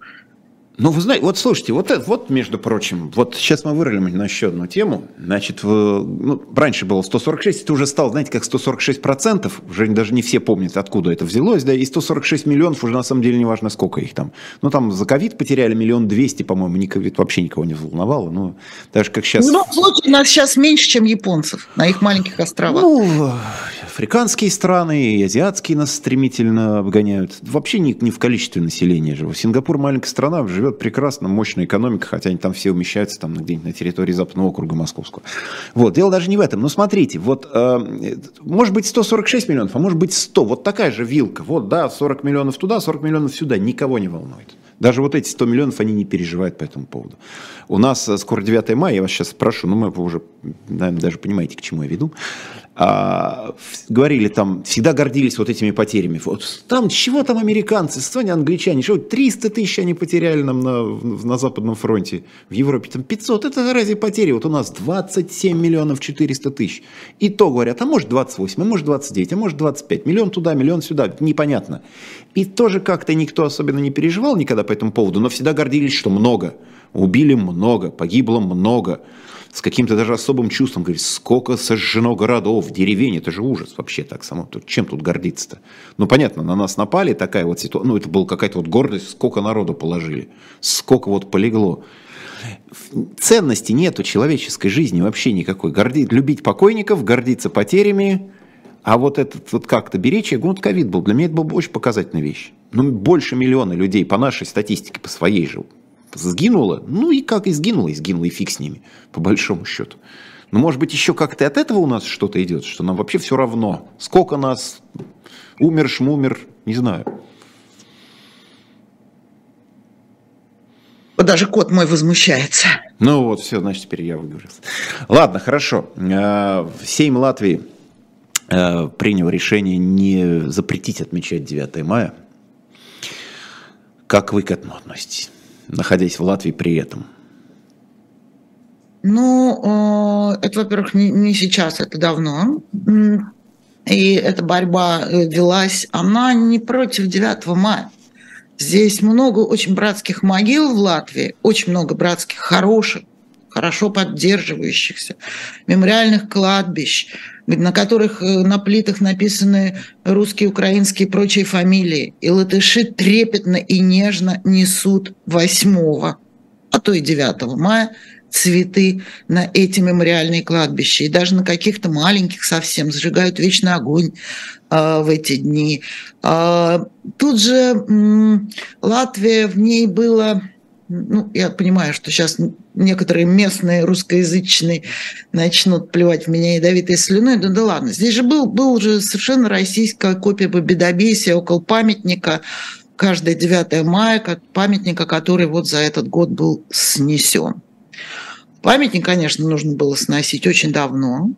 S1: Ну, вы знаете, вот слушайте, вот это, вот, между прочим, вот сейчас мы вырыли на еще одну тему. Значит, в, ну, раньше было 146, это уже стало, знаете, как 146 процентов, уже даже не все помнят, откуда это взялось, да, и 146 миллионов уже на самом деле не важно, сколько их там. Ну, там за ковид потеряли миллион двести, по-моему, не ковид вообще никого не волновало, ну, даже как сейчас...
S2: Ну, в случае нас сейчас меньше, чем японцев на их маленьких островах.
S1: Ну, африканские страны и азиатские нас стремительно обгоняют. Вообще не, не в количестве населения живут. Сингапур маленькая страна, живет прекрасно, мощная экономика, хотя они там все умещаются там где-нибудь на территории Западного округа Московского. Вот, дело даже не в этом. Но смотрите, вот, э, может быть 146 миллионов, а может быть 100. Вот такая же вилка. Вот, да, 40 миллионов туда, 40 миллионов сюда. Никого не волнует. Даже вот эти 100 миллионов, они не переживают по этому поводу. У нас э, скоро 9 мая, я вас сейчас спрошу, ну, мы уже, наверное, даже понимаете, к чему я веду а, говорили там, всегда гордились вот этими потерями. Вот там, чего там американцы, что англичане, что 300 тысяч они потеряли нам на, на Западном фронте, в Европе там 500, это разве потери? Вот у нас 27 миллионов 400 тысяч. И то говорят, а может 28, а может 29, а может 25, миллион туда, миллион сюда, непонятно. И тоже как-то никто особенно не переживал никогда по этому поводу, но всегда гордились, что много. Убили много, погибло много с каким-то даже особым чувством, говорит, сколько сожжено городов, деревень, это же ужас вообще так само. Чем тут гордиться-то? Ну, понятно, на нас напали, такая вот ситуация, ну, это была какая-то вот гордость, сколько народу положили, сколько вот полегло. Ценности нет у человеческой жизни вообще никакой. Гордить, любить покойников, гордиться потерями, а вот этот вот как-то беречь, я говорю, вот ковид был, для меня это была очень показательная вещь. Ну, больше миллиона людей по нашей статистике, по своей же сгинуло, ну и как и сгинуло, и сгинуло, и фиг с ними, по большому счету. Но может быть еще как-то от этого у нас что-то идет, что нам вообще все равно, сколько нас, умер, шмумер, не знаю.
S2: Даже кот мой возмущается.
S1: Ну вот, все, значит, теперь я выговорился. Ладно, хорошо. Э, Сейм Латвии э, принял решение не запретить отмечать 9 мая. Как вы к этому относитесь? Находясь в Латвии при этом?
S2: Ну, э, это, во-первых, не сейчас, это давно. И эта борьба э, велась, она не против 9 мая. Здесь много очень братских могил в Латвии, очень много братских хороших, хорошо поддерживающихся, мемориальных кладбищ, на которых э, на плитах написаны русские, украинские и прочие фамилии. И латыши трепетно и нежно несут 8 а то и 9 мая цветы на эти мемориальные кладбища. И даже на каких-то маленьких совсем сжигают вечный огонь э, в эти дни. Э, тут же э, Латвия, в ней было ну, я понимаю, что сейчас некоторые местные русскоязычные начнут плевать в меня ядовитой слюной, да, да ладно. Здесь же был, был уже совершенно российская копия победобесия около памятника каждое 9 мая, памятника, который вот за этот год был снесен. Памятник, конечно, нужно было сносить очень давно,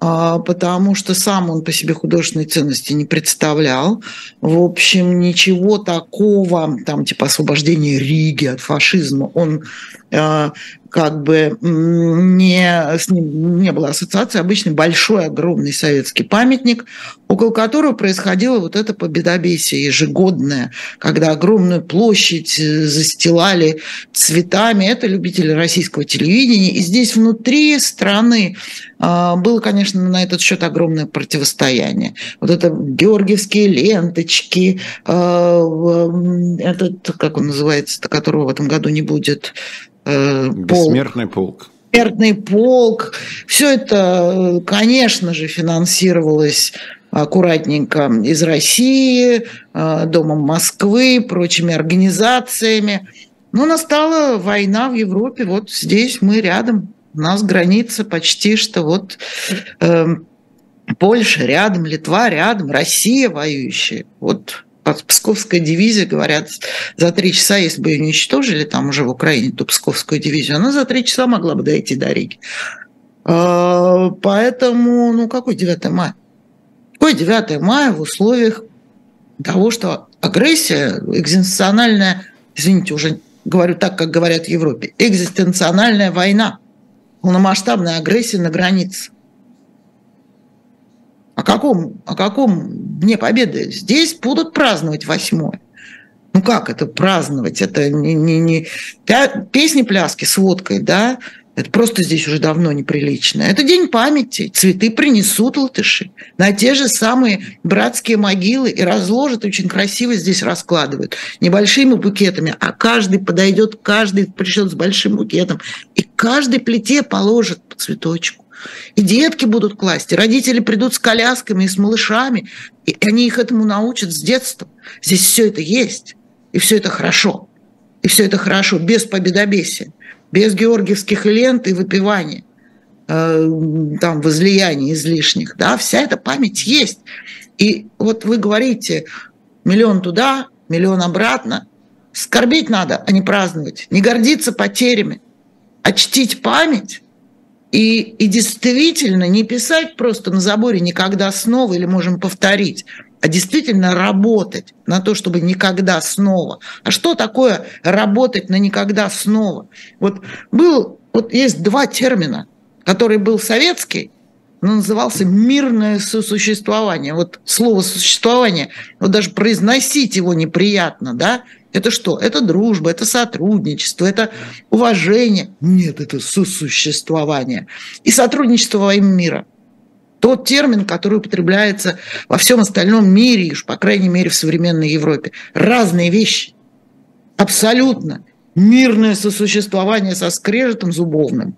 S2: потому что сам он по себе художественной ценности не представлял. В общем, ничего такого, там, типа освобождения Риги от фашизма, он а, как бы не, с ним не было ассоциации, обычный большой, огромный советский памятник, около которого происходило вот это победобесие ежегодное, когда огромную площадь э, застилали цветами. Это любители российского телевидения. И здесь внутри страны а, было, конечно, на этот счет огромное противостояние. Вот это георгиевские ленточки, а, этот, как он называется, которого в этом году не будет,
S1: Э, Бессмертный полк.
S2: Бессмертный полк. Все это, конечно же, финансировалось аккуратненько из России, э, Домом Москвы, прочими организациями. Но настала война в Европе. Вот здесь мы рядом. У нас граница почти что вот э, Польша рядом, Литва рядом, Россия воюющая. Вот Псковская дивизия, говорят, за три часа, если бы ее уничтожили там уже в Украине, то Псковскую дивизию, она за три часа могла бы дойти до Риги. А, поэтому, ну какой 9 мая? Какой 9 мая в условиях того, что агрессия экзистенциональная, извините, уже говорю так, как говорят в Европе, экзистенциональная война, полномасштабная агрессия на границе. О каком, о каком Дне Победы? Здесь будут праздновать восьмое. Ну как это праздновать? Это не, не, не... песни, пляски с водкой, да? Это просто здесь уже давно неприлично. Это день памяти. Цветы принесут латыши на те же самые братские могилы и разложат очень красиво здесь раскладывают. Небольшими букетами, а каждый подойдет, каждый пришлет с большим букетом. И каждой плите положит по цветочку. И детки будут класть, и родители придут с колясками и с малышами, и они их этому научат с детства. Здесь все это есть, и все это хорошо. И все это хорошо, без победобесия, без георгиевских лент и выпивания, э, там, возлияний излишних. Да? Вся эта память есть. И вот вы говорите, миллион туда, миллион обратно. Скорбить надо, а не праздновать. Не гордиться потерями, а чтить память и, и действительно не писать просто на заборе «никогда снова» или «можем повторить», а действительно работать на то, чтобы никогда снова. А что такое работать на никогда снова? Вот был, вот есть два термина, который был советский, но назывался мирное сосуществование. Вот слово существование, вот даже произносить его неприятно, да, это что? Это дружба, это сотрудничество, это уважение. Нет, это сосуществование. И сотрудничество во имя мира. Тот термин, который употребляется во всем остальном мире, и уж по крайней мере в современной Европе. Разные вещи. Абсолютно. Мирное сосуществование со скрежетом зубовным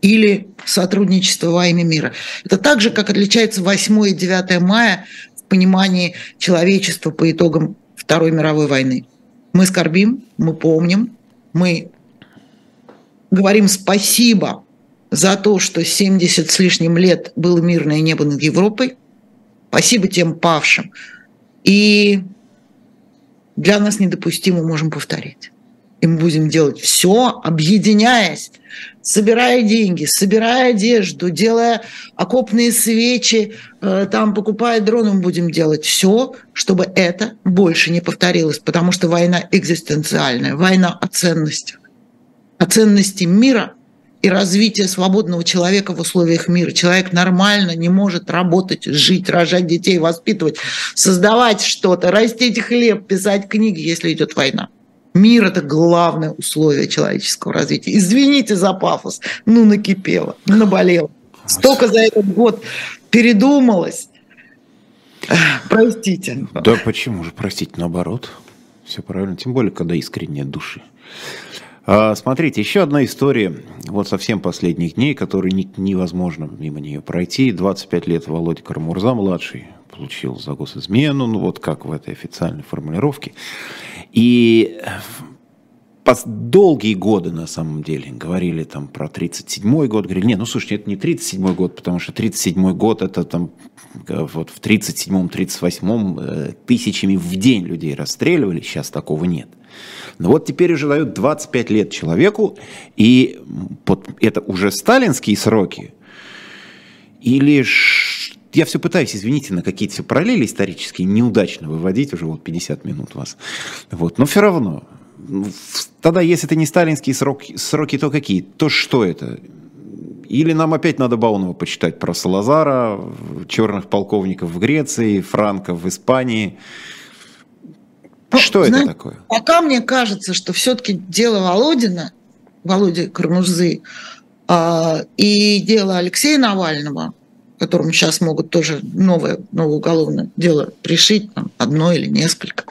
S2: или сотрудничество во имя мира. Это так же, как отличается 8 и 9 мая в понимании человечества по итогам Второй мировой войны. Мы скорбим, мы помним, мы говорим спасибо за то, что 70 с лишним лет было мирное небо над Европой. Спасибо тем павшим. И для нас недопустимо можем повторять. И мы будем делать все, объединяясь, собирая деньги, собирая одежду, делая окопные свечи, э, там покупая дроны, мы будем делать все, чтобы это больше не повторилось, потому что война экзистенциальная, война о ценностях, о ценности мира и развития свободного человека в условиях мира. Человек нормально не может работать, жить, рожать детей, воспитывать, создавать что-то, растить хлеб, писать книги, если идет война. Мир – это главное условие человеческого развития. Извините за пафос, ну накипело, ну наболело. Столько за этот год передумалось. Простите.
S1: Да почему же простить наоборот? Все правильно, тем более, когда искренняя души. А, смотрите, еще одна история вот совсем последних дней, которую невозможно мимо нее пройти. 25 лет Володя Карамурза-младший получил за госизмену, ну вот как в этой официальной формулировке. И долгие годы, на самом деле, говорили там про 37-й год, говорили, не, ну слушайте, это не 37-й год, потому что 37-й год это там вот в 37-м, 38-м э, тысячами в день людей расстреливали, сейчас такого нет. Но вот теперь уже дают 25 лет человеку, и вот это уже сталинские сроки, или я все пытаюсь, извините, на какие-то параллели исторические неудачно выводить, уже вот 50 минут вас. Вот, но все равно, Тогда, если это не сталинские сроки, сроки, то какие? То что это? Или нам опять надо Баунова почитать про Салазара, черных полковников в Греции, Франка в Испании.
S2: Ну, что знаете, это такое? Пока мне кажется, что все-таки дело Володина, Володи Кармузы, э, и дело Алексея Навального, которому сейчас могут тоже новое, новое уголовное дело пришить, там, одно или несколько,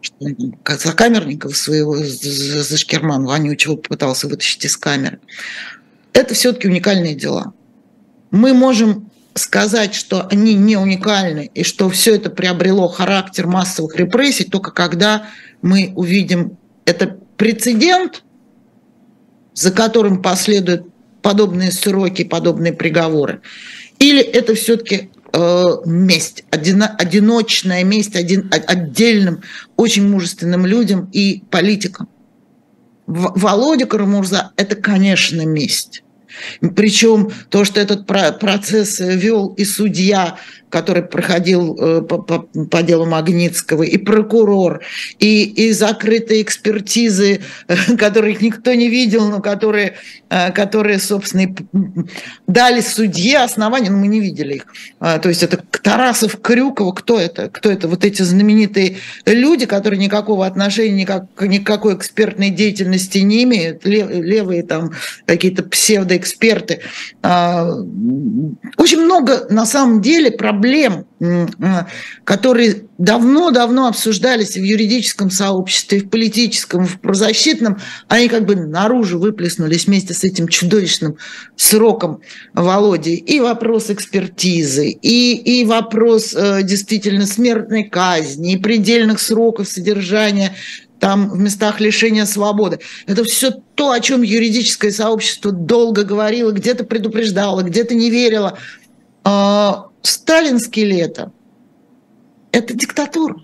S2: что как сокамерников своего Зашкерман Вонючего попытался вытащить из камеры. Это все-таки уникальные дела. Мы можем сказать, что они не уникальны и что все это приобрело характер массовых репрессий только когда мы увидим это прецедент, за которым последуют подобные сроки, подобные приговоры, или это все-таки э, месть, одино, одиночная месть один, отдельным, очень мужественным людям и политикам. Володя Карамурза – это, конечно, месть. Причем то, что этот процесс вел и судья, который проходил э, по, по, по делу Магнитского, и прокурор, и, и закрытые экспертизы, которых никто не видел, но которые, э, которые собственно, дали судье основания, но мы не видели их. А, то есть это Тарасов, Крюкова, кто это? Кто это? Вот эти знаменитые люди, которые никакого отношения, никак, никакой экспертной деятельности не имеют, левые там какие-то псевдоэксперты. А, очень много на самом деле проблем проблем, которые давно-давно обсуждались в юридическом сообществе, в политическом, в правозащитном, они как бы наружу выплеснулись вместе с этим чудовищным сроком Володи. И вопрос экспертизы, и, и вопрос э, действительно смертной казни, и предельных сроков содержания там в местах лишения свободы. Это все то, о чем юридическое сообщество долго говорило, где-то предупреждало, где-то не верило. Сталинский ли это? Это диктатура.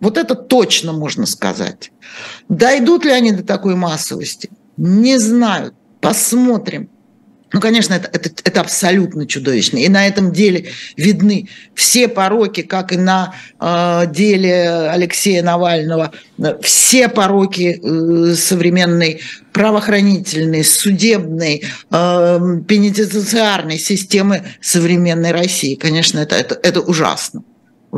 S2: Вот это точно можно сказать. Дойдут ли они до такой массовости? Не знаю. Посмотрим. Ну, конечно, это, это, это абсолютно чудовищно. И на этом деле видны все пороки, как и на э, деле Алексея Навального, все пороки э, современной правоохранительной, судебной, э, пенитенциарной системы современной России. Конечно, это, это, это ужасно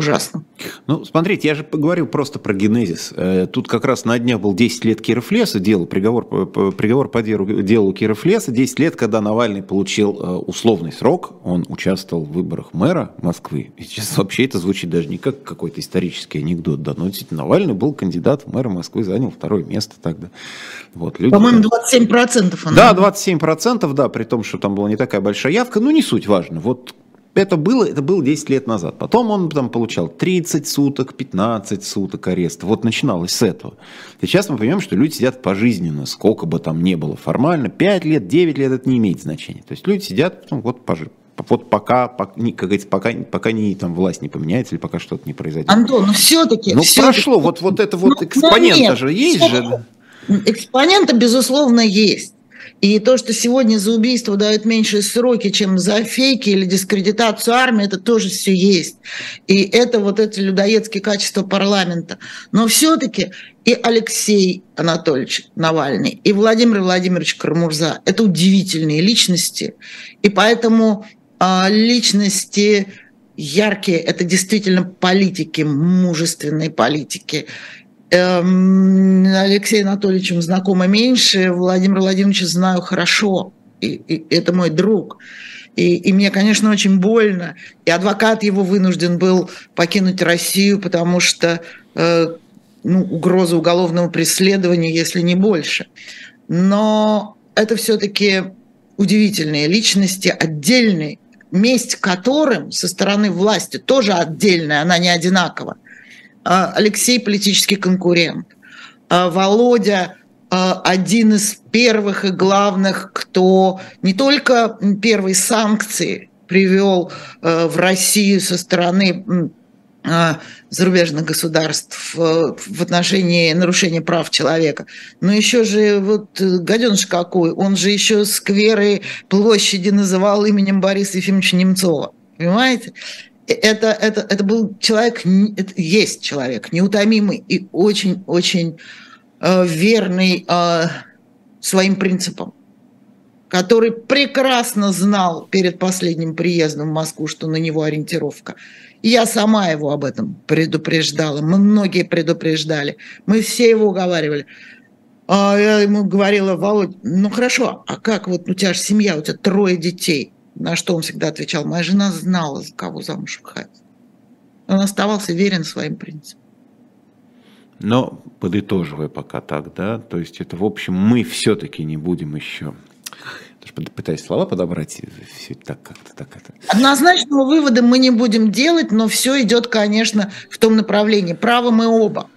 S2: ужасно.
S1: Ну, смотрите, я же поговорил просто про генезис. Э, тут как раз на днях был 10 лет Кировлеса, делу, приговор, приговор по делу, делу Кировлеса, 10 лет, когда Навальный получил э, условный срок, он участвовал в выборах мэра Москвы. И сейчас вообще это звучит даже не как какой-то исторический анекдот, да, но действительно Навальный был кандидат в мэра Москвы, занял второе место тогда.
S2: Вот, люди, По-моему, 27%
S1: она. Да, 27%, да, при том, что там была не такая большая явка, ну не суть важно. Вот это было, это было 10 лет назад. Потом он там получал 30 суток, 15 суток ареста. Вот начиналось с этого. Сейчас мы понимаем, что люди сидят пожизненно, сколько бы там ни было формально. 5 лет, 9 лет это не имеет значения. То есть люди сидят ну, вот пожизненно вот пока, пока, как говорится, пока, пока не, там, власть не поменяется или пока что-то не произойдет.
S2: Антон, ну все-таки...
S1: Ну все прошло, вот, вот это вот ну, экспонента же есть же.
S2: Экспонента, безусловно, есть. И то, что сегодня за убийство дают меньшие сроки, чем за фейки или дискредитацию армии, это тоже все есть. И это вот эти людоедские качества парламента. Но все-таки и Алексей Анатольевич Навальный, и Владимир Владимирович Кармурза – это удивительные личности. И поэтому э, личности яркие – это действительно политики, мужественные политики. Эм, Алексеем Анатольевичем знакома меньше, Владимир Владимировича знаю хорошо, и, и это мой друг. И, и мне, конечно, очень больно. И адвокат его вынужден был покинуть Россию, потому что э, ну, угроза уголовного преследования, если не больше. Но это все-таки удивительные личности, отдельные, месть которым со стороны власти тоже отдельная, она не одинакова – а, Алексей политический конкурент. А, Володя а, один из первых и главных, кто не только первые санкции привел в Россию со стороны зарубежных государств в отношении нарушения прав человека. Но еще же вот э, гаденыш какой, он же еще скверы площади называл именем Бориса Ефимовича Немцова. Понимаете? Это, это, это был человек, это есть человек неутомимый и очень-очень э, верный э, своим принципам, который прекрасно знал перед последним приездом в Москву, что на него ориентировка. Я сама его об этом предупреждала. Многие предупреждали. Мы все его уговаривали. А я ему говорила, Володь, ну хорошо, а как вот у тебя же семья, у тебя трое детей. На что он всегда отвечал, моя жена знала, за кого замуж выходить. Он оставался верен своим принципам.
S1: Но подытоживая пока так, да, то есть это, в общем, мы все-таки не будем еще пытаюсь слова подобрать, все так как-то так это.
S2: Однозначного вывода мы не будем делать, но все идет, конечно, в том направлении. Правы мы оба.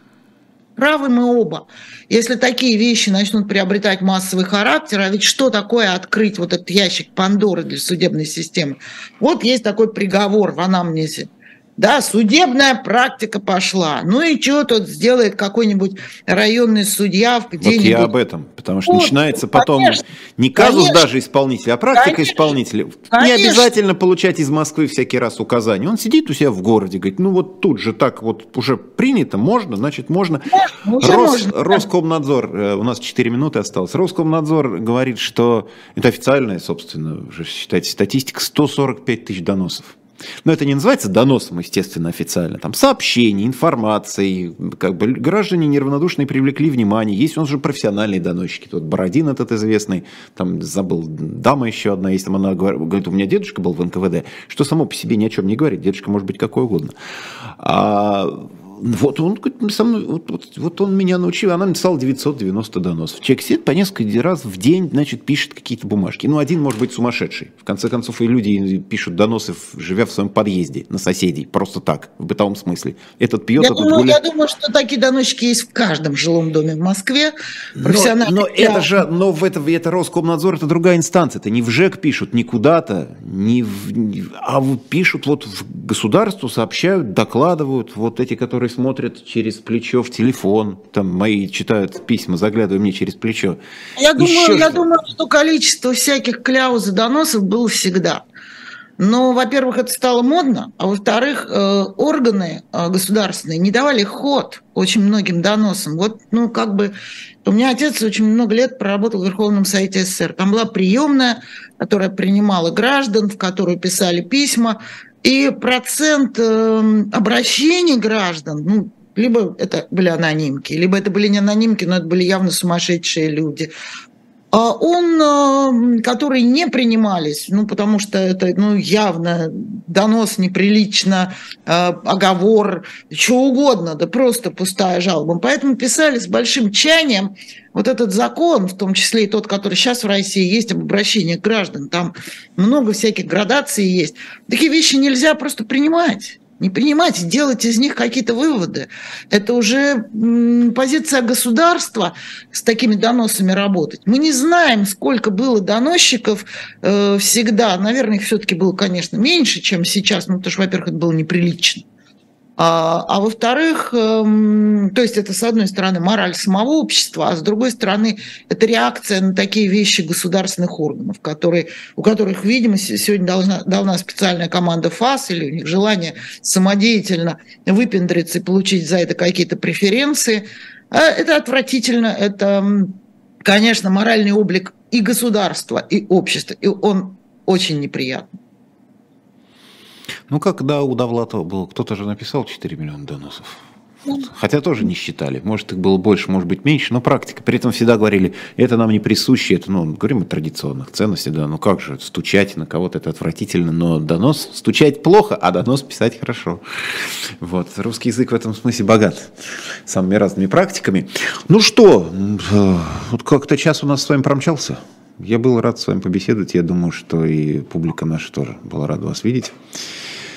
S2: Правы мы оба. Если такие вещи начнут приобретать массовый характер, а ведь что такое открыть вот этот ящик Пандоры для судебной системы? Вот есть такой приговор в анамнезе – да, судебная практика пошла. Ну и что тут сделает какой-нибудь районный судья где-нибудь?
S1: Вот я об этом, потому что вот, начинается потом конечно, не казус конечно, даже исполнителя, а практика конечно, исполнителя. Конечно. Не обязательно получать из Москвы всякий раз указания. Он сидит у себя в городе, говорит, ну вот тут же так вот уже принято, можно, значит можно. можно Рос, можно Роскомнадзор, э, у нас 4 минуты осталось, Роскомнадзор говорит, что это официальная, собственно, уже считайте, статистика, 145 тысяч доносов. Но это не называется доносом, естественно, официально. Там сообщения, информации, как бы граждане неравнодушные привлекли внимание. Есть он же профессиональные доносчики. Тот Бородин этот известный, там забыл, дама еще одна есть, там она говорит, у меня дедушка был в НКВД, что само по себе ни о чем не говорит. Дедушка может быть какой угодно. А вот он со мной, вот, вот, вот он меня научил, она написала 990 доносов. Человек сидит по несколько раз в день, значит, пишет какие-то бумажки. Ну, один может быть сумасшедший. В конце концов, и люди пишут доносы, живя в своем подъезде, на соседей, просто так, в бытовом смысле. Этот пьет,
S2: я
S1: этот
S2: думаю, гуляет. Я думаю, что такие доносчики есть в каждом жилом доме в Москве.
S1: Но, но это же, но в это, это Роскомнадзор, это другая инстанция. Это не в ЖЭК пишут, не куда-то, не в, а пишут вот в государству, сообщают, докладывают. Вот эти, которые смотрят через плечо в телефон, там мои читают письма, заглядывая мне через плечо.
S2: Я думаю, я думаю, что количество всяких кляуз и доносов было всегда. Но, во-первых, это стало модно, а во-вторых, э, органы э, государственные не давали ход очень многим доносам. Вот, ну, как бы, у меня отец очень много лет проработал в Верховном Совете СССР. Там была приемная, которая принимала граждан, в которую писали письма. И процент эм, обращений граждан, ну, либо это были анонимки, либо это были не анонимки, но это были явно сумасшедшие люди. А он, которые не принимались, ну, потому что это ну, явно донос неприлично, э, оговор, что угодно, да просто пустая жалоба. Поэтому писали с большим чаянием вот этот закон, в том числе и тот, который сейчас в России есть, об обращении граждан, там много всяких градаций есть. Такие вещи нельзя просто принимать не принимать, делать из них какие-то выводы. Это уже позиция государства с такими доносами работать. Мы не знаем, сколько было доносчиков э, всегда. Наверное, их все-таки было, конечно, меньше, чем сейчас, ну, потому что, во-первых, это было неприлично. А, а во-вторых, эм, то есть это, с одной стороны, мораль самого общества, а с другой стороны, это реакция на такие вещи государственных органов, которые, у которых, видимо, сегодня должна, должна специальная команда ФАС или у них желание самодеятельно выпендриться и получить за это какие-то преференции. А это отвратительно, это, конечно, моральный облик и государства, и общества, и он очень неприятный.
S1: Ну, когда у Довлатова было, кто-то же написал 4 миллиона доносов. Хотя тоже не считали. Может, их было больше, может быть, меньше, но практика. При этом всегда говорили, это нам не присуще, это, ну, говорим о традиционных ценностях, да, ну как же, стучать на кого-то это отвратительно, но донос, стучать плохо, а донос писать хорошо. Вот, русский язык в этом смысле богат самыми разными практиками. Ну что, вот как-то час у нас с вами промчался. Я был рад с вами побеседовать, я думаю, что и публика наша тоже была рада вас видеть.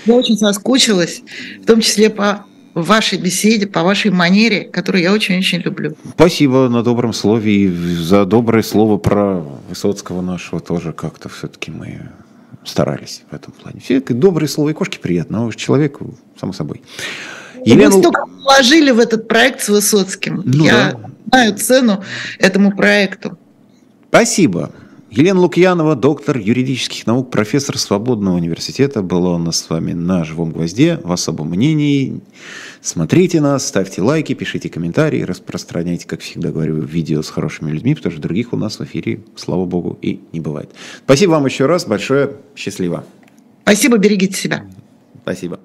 S2: Я очень соскучилась, в том числе по вашей беседе, по вашей манере, которую я очень-очень люблю.
S1: Спасибо на добром слове и за доброе слово про Высоцкого нашего тоже как-то все-таки мы старались в этом плане. Все добрые слова и кошки приятно, а уж человеку, само собой.
S2: Елена... Мы столько вложили в этот проект с Высоцким. Ну, я да. знаю цену этому проекту.
S1: Спасибо. Елена Лукьянова, доктор юридических наук, профессор Свободного университета, была у нас с вами на «Живом гвозде» в особом мнении. Смотрите нас, ставьте лайки, пишите комментарии, распространяйте, как всегда говорю, видео с хорошими людьми, потому что других у нас в эфире, слава богу, и не бывает. Спасибо вам еще раз, большое, счастливо.
S2: Спасибо, берегите себя.
S1: Спасибо.